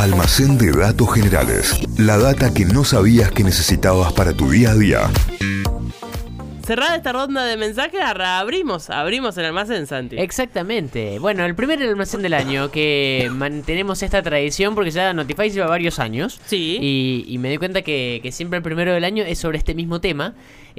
Almacén de datos generales. La data que no sabías que necesitabas para tu día a día. Cerrada esta ronda de mensajes, abrimos, abrimos el almacén, Santi. Exactamente. Bueno, el primer almacén del año que mantenemos esta tradición porque ya Notify lleva varios años. Sí. Y, y me doy cuenta que, que siempre el primero del año es sobre este mismo tema.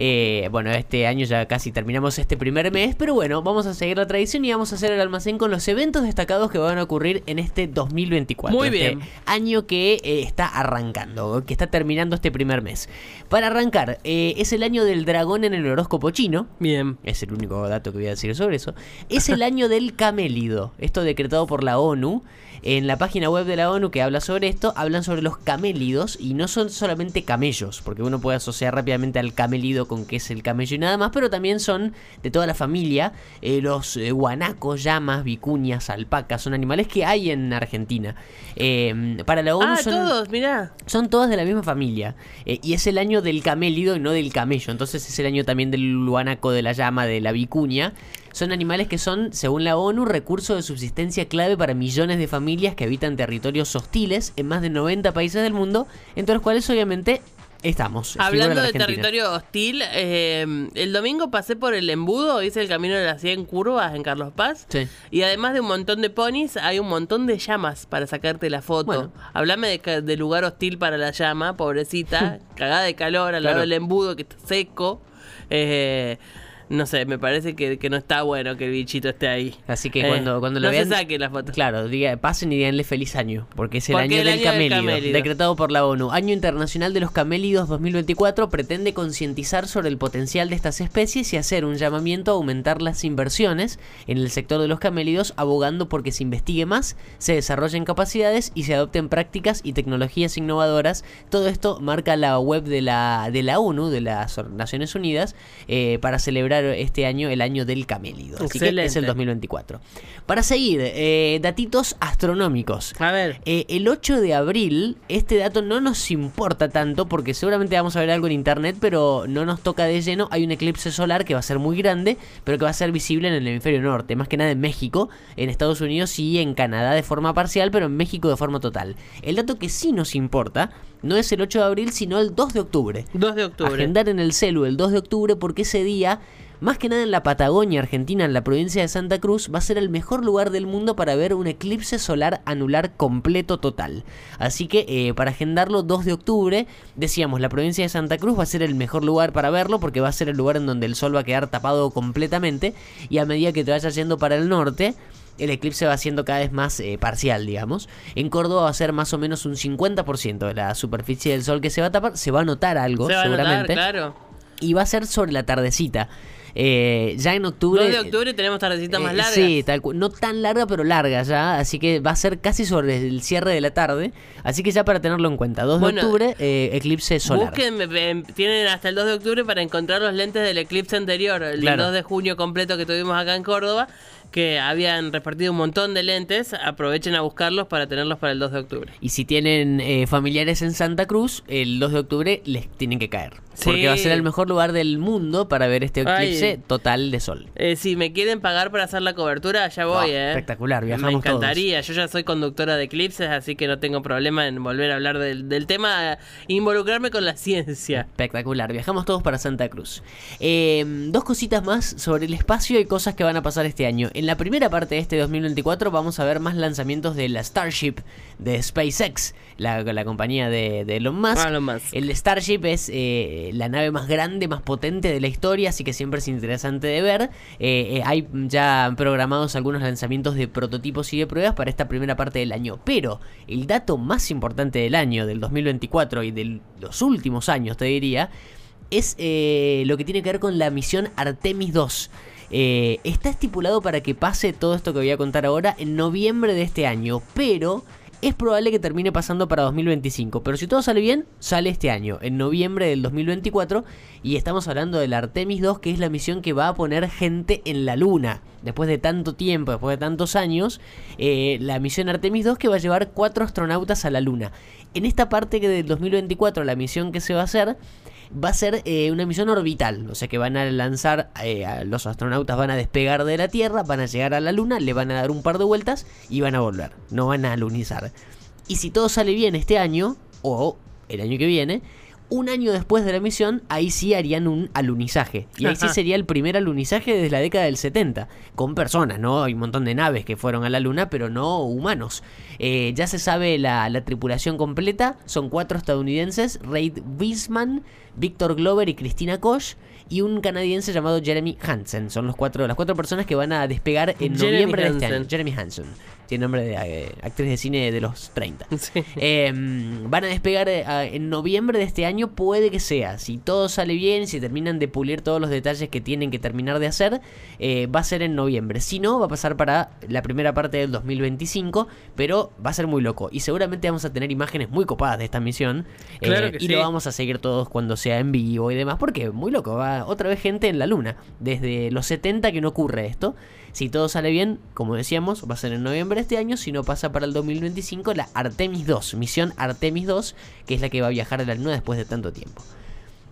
Eh, bueno, este año ya casi terminamos este primer mes, pero bueno, vamos a seguir la tradición y vamos a hacer el almacén con los eventos destacados que van a ocurrir en este 2024. Muy este bien. año que eh, está arrancando, que está terminando este primer mes. Para arrancar, eh, es el año del dragón en el horóscopo chino. Bien. Es el único dato que voy a decir sobre eso. Es el año del camélido. Esto decretado por la ONU. En la página web de la ONU que habla sobre esto, hablan sobre los camélidos y no son solamente camellos, porque uno puede asociar rápidamente al camélido con que es el camello y nada más, pero también son de toda la familia. Eh, los eh, guanacos, llamas, vicuñas, alpacas, son animales que hay en Argentina. Eh, para la ONU Ah, son... todos, mirá. Son todas de la misma familia. eh, y es el año del camélido y no del camello. Entonces es el año también del guanaco, de la llama, de la vicuña. Son animales que son, según la ONU, recurso de subsistencia clave para millones de familias que habitan territorios hostiles en más de 90 países del mundo, entre los cuales obviamente estamos. Hablando la de territorio hostil, eh, el domingo pasé por el embudo, hice el camino de las 100 curvas en Carlos Paz. Sí. Y además de un montón de ponis, hay un montón de llamas para sacarte la foto. Bueno. Hablame de, de lugar hostil para la llama, pobrecita, cagada de calor al lado Claro. del embudo que está seco. Eh, no sé, me parece que, que no está bueno que el bichito esté ahí. Así que Eh, cuando, cuando lo no vean. se saque la foto. Claro, diga, pasen y díganle feliz año, porque es el Porque año el del año del camélido, camélido. decretado por la ONU. Año Internacional de los Camélidos 2024 pretende concientizar sobre el potencial de estas especies y hacer un llamamiento a aumentar las inversiones en el sector de los camélidos, abogando porque se investigue más, se desarrollen capacidades y se adopten prácticas y tecnologías innovadoras. Todo esto marca la web de la, de la ONU, de las Naciones Unidas, eh, para celebrar este año el año del camélido. Así que es el 2024. Para seguir, eh, datitos astronómicos. A ver. Eh, el 8 de abril, este dato no nos importa tanto porque seguramente vamos a ver algo en internet, pero no nos toca de lleno. Hay un eclipse solar que va a ser muy grande, pero que va a ser visible en el hemisferio norte, más que nada en México, en Estados Unidos y en Canadá de forma parcial, pero en México de forma total. El dato que sí nos importa no es el 8 de abril, sino el 2 de octubre. 2 de octubre. Agendar en el celu el 2 de octubre porque ese día, más que nada en la Patagonia Argentina, en la provincia de Santa Cruz, va a ser el mejor lugar del mundo para ver un eclipse solar anular completo total. Así que eh, para agendarlo 2 de octubre, decíamos, la provincia de Santa Cruz va a ser el mejor lugar para verlo porque va a ser el lugar en donde el sol va a quedar tapado completamente y a medida que te vayas yendo para el norte, el eclipse va siendo cada vez más eh, parcial, digamos. En Córdoba va a ser más o menos un 50% de la superficie del sol que se va a tapar. Se va a notar algo, Se va a notar, seguramente. claro. Y va a ser sobre la tardecita. Eh, ya en octubre. 2 de octubre tenemos tardecitas más eh, largas. Sí, tal no tan larga, pero larga ya. Así que va a ser casi sobre el cierre de la tarde. Así que ya para tenerlo en cuenta. 2 Bueno, de octubre, eh, eclipse solar. Busquen, eh, tienen hasta el 2 de octubre para encontrar los lentes del eclipse anterior, el Claro. 2 de junio completo que tuvimos acá en Córdoba, que habían repartido un montón de lentes. Aprovechen a buscarlos para tenerlos para el 2 de octubre. Y si tienen eh, familiares en Santa Cruz, el 2 de octubre les tienen que caer. Porque va a ser el mejor lugar del mundo para ver este eclipse Ay. total de sol. Eh, si me quieren pagar para hacer la cobertura, ya voy, ¿eh? espectacular, Me viajamos todos. encantaría. Yo ya soy conductora de eclipses, así que no tengo problema en volver a hablar del, del tema, involucrarme con la ciencia. Espectacular, viajamos todos para Santa Cruz. Eh, dos cositas más sobre el espacio y cosas que van a pasar este año. En la primera parte de este 2024 vamos a ver más lanzamientos de la Starship de SpaceX, la, la compañía de, de Elon Musk. Ah, Elon Musk. El Starship es eh, la nave más grande, más potente de la historia, así que siempre es interesante de ver. Eh, eh, hay ya programados algunos lanzamientos de prototipos y de pruebas para esta primera parte del año. Pero el dato más importante del año, del 2024 y de los últimos años, te diría, es eh, lo que tiene que ver con la misión Artemis 2. Eh, está estipulado para que pase todo esto que voy a contar ahora en noviembre de este año, pero es probable que termine pasando para 2025. Pero si todo sale bien, sale este año, en noviembre del 2024, y estamos hablando del Artemis 2, que es la misión que va a poner gente en la Luna. Después de tanto tiempo, después de tantos años, eh, la misión Artemis 2 que va a llevar cuatro astronautas a la Luna. En esta parte que del 2024, la misión que se va a hacer va a ser eh, una misión orbital, o sea que van a lanzar, eh, los astronautas van a despegar de la Tierra, van a llegar a la Luna, le van a dar un par de vueltas y van a volver, no van a lunizar. Y si todo sale bien este año, o el año que viene, un año después de la misión, ahí sí harían un alunizaje. Y ahí sí sería el primer alunizaje desde la década del 70. Con personas, ¿no? Hay un montón de naves que fueron a la luna, pero no humanos. Eh, ya se sabe la, la tripulación completa. Son cuatro estadounidenses, Reid Wiseman, Victor Glover y Christina Koch. Y un canadiense llamado Jeremy Hansen. Son los cuatro, las cuatro personas que van a despegar en Jeremy noviembre de este año. Jeremy Hansen. Tiene nombre de eh, actriz de cine de los 30. Sí. Eh, van a despegar eh, en noviembre de este año, puede que sea. Si todo sale bien, si terminan de pulir todos los detalles que tienen que terminar de hacer, eh, va a ser en noviembre. Si no, va a pasar para la primera parte del 2025, pero va a ser muy loco. Y seguramente vamos a tener imágenes muy copadas de esta misión. eh, Claro que y sí. lo vamos a seguir todos cuando sea en vivo y demás, porque muy loco. Va otra vez gente en la luna. Desde los 70 que no ocurre esto. Si todo sale bien, como decíamos, va a ser en noviembre de este año. Si no pasa para el 2025, la Artemis 2, misión Artemis 2, que es la que va a viajar a la Luna después de tanto tiempo.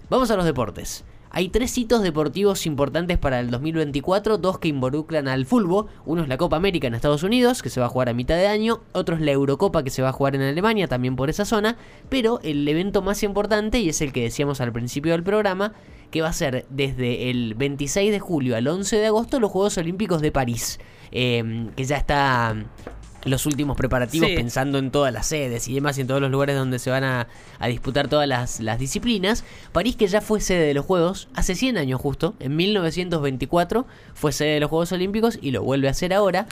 Vamos a los deportes. Hay tres hitos deportivos importantes para el 2024, dos que involucran al fútbol. Uno es la Copa América en Estados Unidos, que se va a jugar a mitad de año. Otro es la Eurocopa, que se va a jugar en Alemania, también por esa zona. Pero el evento más importante, y es el que decíamos al principio del programa, que va a ser desde el 26 de julio al 11 de agosto los Juegos Olímpicos de París. Eh, que ya está los últimos preparativos Sí. pensando en todas las sedes y demás y en todos los lugares donde se van a, a disputar todas las, las disciplinas. París que ya fue sede de los Juegos hace 100 años justo, en 1924 fue sede de los Juegos Olímpicos y lo vuelve a hacer ahora.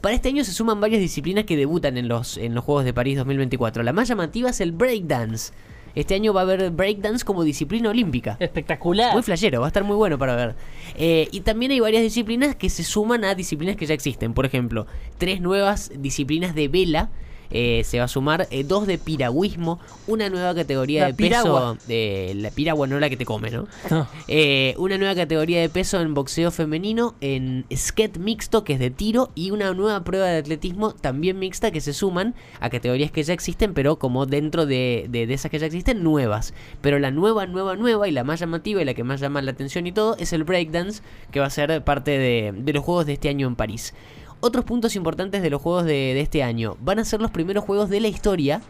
Para este año se suman varias disciplinas que debutan en los, en los Juegos de París 2024. La más llamativa es el breakdance. Este año va a haber breakdance como disciplina olímpica. Espectacular. Muy flashero, va a estar muy bueno para ver. Eh, y también hay varias disciplinas que se suman a disciplinas que ya existen. Por ejemplo, tres nuevas disciplinas de vela. Eh, se va a sumar eh, dos de piragüismo, una nueva categoría La de piragua. peso. De, la piragua no la que te come, ¿no? No. Eh, una nueva categoría de peso en boxeo femenino, en skate mixto, que es de tiro, y una nueva prueba de atletismo también mixta que se suman a categorías que ya existen, pero como dentro de, de- de esas que ya existen, nuevas. Pero la nueva, nueva, nueva, y la más llamativa y la que más llama la atención y todo, es el breakdance, que va a ser parte de, de los Juegos de este año en París. Otros puntos importantes de los Juegos de, este año van a ser los primeros Juegos de la historia,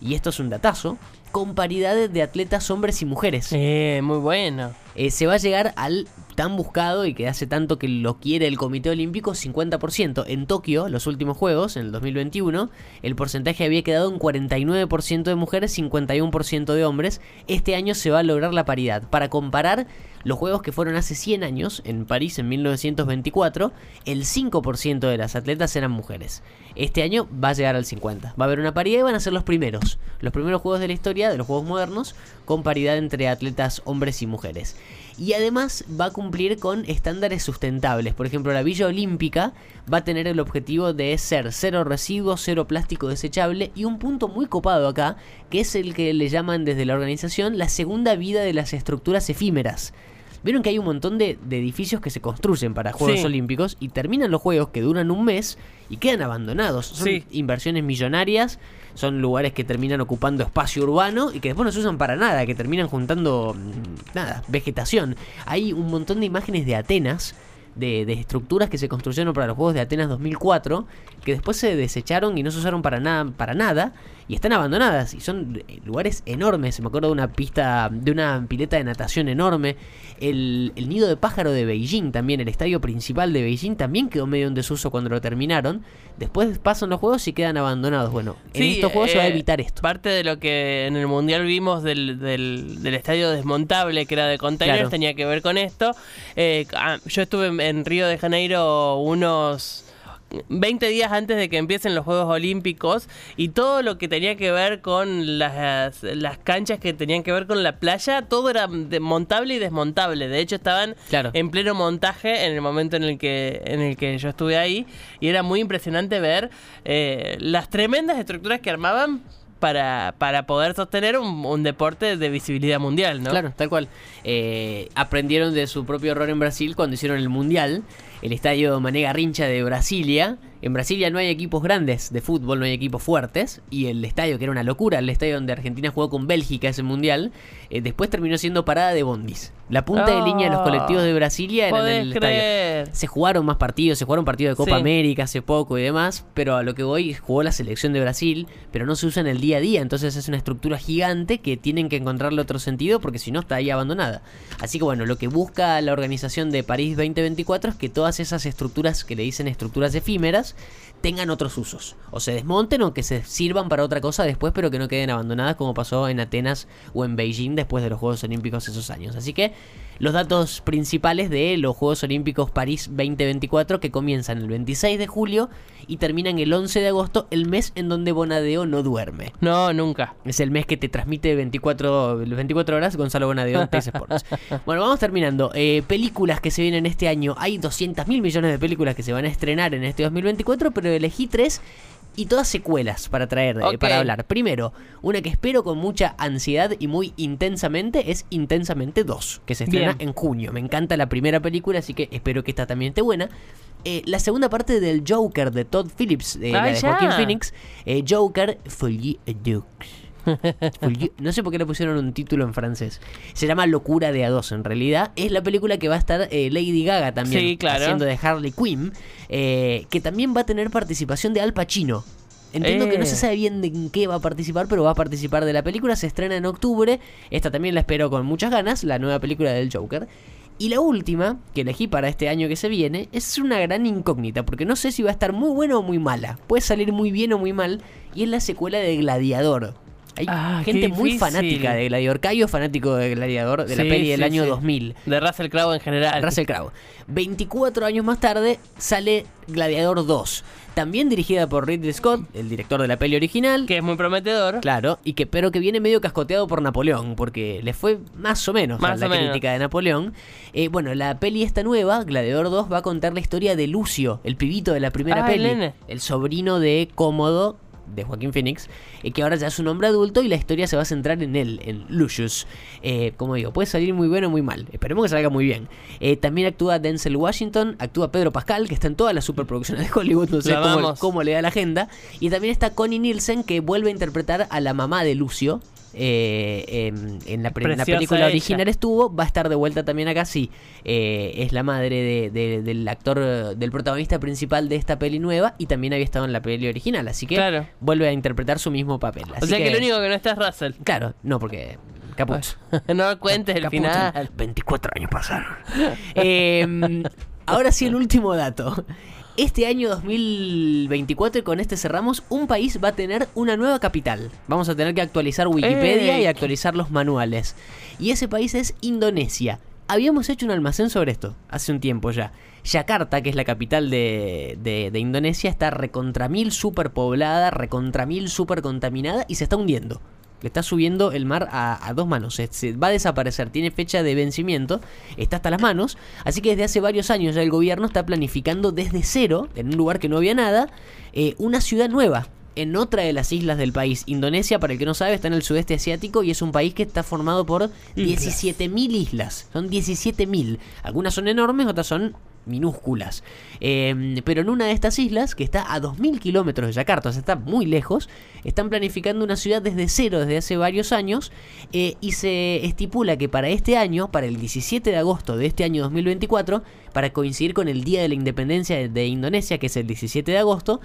y esto es un datazo, con paridades de atletas hombres y mujeres. Eh, muy bueno. Eh, se va a llegar al tan buscado y que hace tanto que lo quiere el Comité Olímpico 50%. En Tokio, los últimos Juegos, en el 2021, el porcentaje había quedado en 49% de mujeres, 51% de hombres. Este año se va a lograr la paridad. Para comparar los Juegos que fueron hace 100 años, en París en 1924, el 5% de las atletas eran mujeres. Este año va a llegar al 50%. Va a haber una paridad y van a ser los primeros. Los primeros Juegos de la historia, de los Juegos modernos, con paridad entre atletas hombres y mujeres. Y además va a cumplir con estándares sustentables. Por ejemplo, la Villa Olímpica va a tener el objetivo de ser cero residuos, cero plástico desechable y un punto muy copado acá, que es el que le llaman desde la organización la segunda vida de las estructuras efímeras. Vieron que hay un montón de, de edificios que se construyen para Juegos Sí. Olímpicos y terminan los Juegos que duran un mes y quedan abandonados. Son Sí. inversiones millonarias, son lugares que terminan ocupando espacio urbano y que después no se usan para nada, que terminan juntando mm, nada, vegetación. Hay un montón de imágenes de Atenas. De, de estructuras que se construyeron para los Juegos de Atenas 2004 que después se desecharon y no se usaron para nada para nada y están abandonadas y son eh, lugares enormes. Me acuerdo de una pista de una pileta de natación enorme. El, el nido de pájaro de Beijing también el estadio principal de Beijing también quedó medio en desuso cuando lo terminaron. Después pasan los juegos y quedan abandonados. Bueno en Sí, estos juegos se va a eh, evitar esto. Parte de lo que en el Mundial vimos del, del, del estadio desmontable, que era de containers, Claro. tenía que ver con esto. Eh, ah, yo estuve en, en Río de Janeiro unos 20 días antes de que empiecen los Juegos Olímpicos y todo lo que tenía que ver con las, las canchas que tenían que ver con la playa, todo era montable y desmontable. De hecho, estaban Claro. en pleno montaje en el momento en el que, en el que yo estuve ahí y era muy impresionante ver eh, las tremendas estructuras que armaban para, para poder sostener un, un deporte de visibilidad mundial, ¿no? Claro, tal cual. Eh, aprendieron de su propio error en Brasil cuando hicieron el Mundial. El estadio Mané Garrincha de Brasilia. En Brasilia no hay equipos grandes de fútbol, no hay equipos fuertes. Y el estadio, que era una locura, el estadio donde Argentina jugó con Bélgica ese mundial, eh, después terminó siendo parada de bondis. La punta de línea de los colectivos de Brasilia era en el creer. estadio. Se jugaron más partidos, se jugaron partidos de Copa Sí. América hace poco y demás, pero a lo que voy jugó la selección de Brasil, pero no se usa en el día a día, entonces es una estructura gigante que tienen que encontrarle otro sentido porque si no está ahí abandonada. Así que bueno, lo que busca la organización de París 2024 es que todas esas estructuras que le dicen estructuras efímeras tengan otros usos, o se desmonten o que se sirvan para otra cosa después, pero que no queden abandonadas como pasó en Atenas o en Beijing después de los Juegos Olímpicos esos años. Así que los datos principales de los Juegos Olímpicos París 2024 que comienzan el 26 de julio y terminan el 11 de agosto, el mes en donde Bonadeo no duerme. No, nunca. Es el mes que te transmite 24, 24 horas Gonzalo Bonadeo en Teis Sports. Bueno, vamos terminando. Eh, películas que se vienen este año. Hay 200 mil millones de películas que se van a estrenar en este 2024, pero elegí tres y todas secuelas para traer, eh, para hablar. Primero, una que espero con mucha ansiedad y muy intensamente es Intensamente 2, que se estrena Bien. en junio. Me encanta la primera película, así que espero que esta también esté buena. Eh, la segunda parte del Joker de Todd Phillips, de, la Ah, de ya. Joaquin Phoenix, eh, Joker for you No sé por qué le pusieron un título en francés. Se llama Locura de A2 en realidad. Es la película que va a estar eh, Lady Gaga también Sí, claro. haciendo de Harley Quinn. eh, que también va a tener participación de Al Pacino. Entiendo que no Eh. se sabe bien de en qué va a participar, pero va a participar de la película. Se estrena en octubre. Esta también la espero con muchas ganas, la nueva película del Joker. Y la última, que elegí para este año que se viene, es una gran incógnita, porque no sé si va a estar muy buena o muy mala. Puede salir muy bien o muy mal, y es la secuela de Gladiador. Hay Ah, gente muy fanática de Gladiador. Cayo fanático de Gladiador, de la Sí, peli del año sí. 2000. De Russell Crowe en general. Russell Crowe. 24 años más tarde sale Gladiador 2. También dirigida por Ridley Scott, el director de la peli original. Que es muy prometedor. Claro, y que pero que viene medio cascoteado por Napoleón, porque le fue más o menos Más la o menos. crítica de Napoleón. Eh, bueno, la peli esta nueva, Gladiador 2, va a contar la historia de Lucio, el pibito de la primera Ah, el peli, nene. el sobrino de Cómodo de Joaquín Phoenix, eh, que ahora ya es un hombre adulto y la historia se va a centrar en él, en Lucius. Eh, como digo, puede salir muy bueno o muy mal. Esperemos que salga muy bien. Eh, también actúa Denzel Washington, actúa Pedro Pascal, que está en todas las superproducciones de Hollywood, no sé cómo, cómo le da la agenda. Y también está Connie Nielsen, que vuelve a interpretar a la mamá de Lucio. Eh, em, en, la, en la película ella. original estuvo, va a estar de vuelta también acá, sí. Eh, es la madre de- de- del actor, del protagonista principal de esta peli nueva y también había estado en la peli original, así que Claro. vuelve a interpretar su mismo papel. O sea que, lo único que no está es Russell. Claro, no, porque... Caput. no cuentes el Caput, final. 24 años pasaron. Eh, ahora sí, el último dato. Este año 2024, y con este cerramos, un país va a tener una nueva capital. Vamos a tener que actualizar Wikipedia ¡Ey! y actualizar los manuales. Y ese país es Indonesia. Habíamos hecho un almacén sobre esto hace un tiempo ya. Yakarta, que es la capital de, de- de Indonesia, está recontra mil superpoblada, recontra mil super contaminada y se está hundiendo. Le está subiendo el mar a, a dos manos. Se, se va a desaparecer. Tiene fecha de vencimiento. Está hasta las manos. Así que desde hace varios años ya el gobierno está planificando desde cero, en un lugar que no había nada, eh, una ciudad nueva. En otra de las islas del país. Indonesia, para el que no sabe, está en el sudeste asiático y es un país que está formado por 17.000 islas. Son 17.000. Algunas son enormes, otras son minúsculas. Eh, pero en una de estas islas, que está a 2.000 kilómetros de Yakarta, o sea, está muy lejos, están planificando una ciudad desde cero desde hace varios años eh, y se estipula que para este año, para el 17 de agosto de este año 2024, para coincidir con el Día de la Independencia de, de Indonesia, que es el 17 de agosto,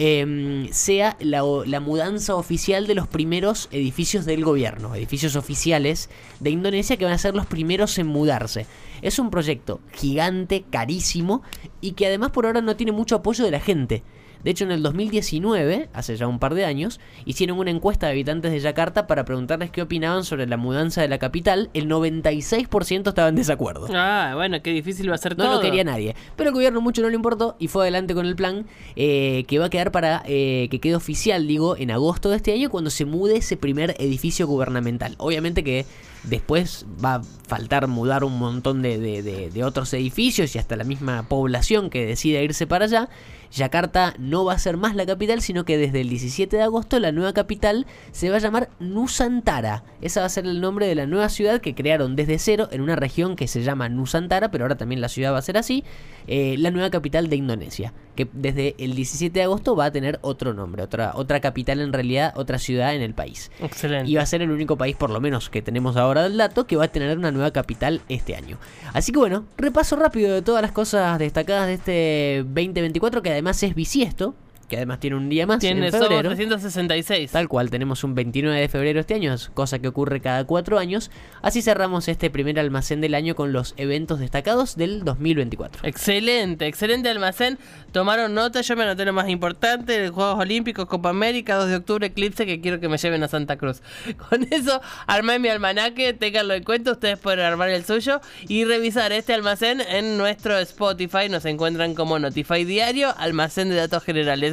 eh, sea la, la mudanza oficial de los primeros edificios del gobierno, edificios oficiales de Indonesia que van a ser los primeros en mudarse. Es un proyecto gigante, carísimo y que además por ahora no tiene mucho apoyo de la gente. De hecho, en el 2019, hace ya un par de años, hicieron una encuesta de habitantes de Yakarta para preguntarles qué opinaban sobre la mudanza de la capital. El 96% estaba en desacuerdo. Ah, bueno, qué difícil va a ser No todo. lo quería nadie. Pero el gobierno mucho no le importó y fue adelante con el plan eh, que va a quedar para eh, que quede oficial, digo, en agosto de este año cuando se mude ese primer edificio gubernamental. Obviamente que después va a faltar mudar un montón de, de- de- de otros edificios y hasta la misma población que decida irse para allá. Yakarta no va a ser más la capital, sino que desde el 17 de agosto la nueva capital se va a llamar Nusantara. Ese va a ser el nombre de la nueva ciudad que crearon desde cero en una región que se llama Nusantara, pero ahora también la ciudad va a ser así. Eh, la nueva capital de Indonesia, que desde el 17 de agosto va a tener otro nombre, otra, otra capital en realidad, otra ciudad en el país. Excelente. Y va a ser el único país, por lo menos que tenemos ahora del dato, que va a tener una nueva capital este año. Así que bueno, repaso rápido de todas las cosas destacadas de este 2024, que además es bisiesto, que además tiene un día más Tiene en febrero. 366. Tal cual, tenemos un 29 de febrero este año, cosa que ocurre cada cuatro años. Así cerramos este primer almacén del año con los eventos destacados del 2024. Excelente, excelente almacén. Tomaron nota, yo me anoté lo más importante, Juegos Olímpicos, Copa América, 2 de octubre, Eclipse, que quiero que me lleven a Santa Cruz. Con eso armé mi almanaque, ténganlo en cuenta, ustedes pueden armar el suyo y revisar este almacén en nuestro Spotify. Nos encuentran como Notify Diario, almacén de datos generales.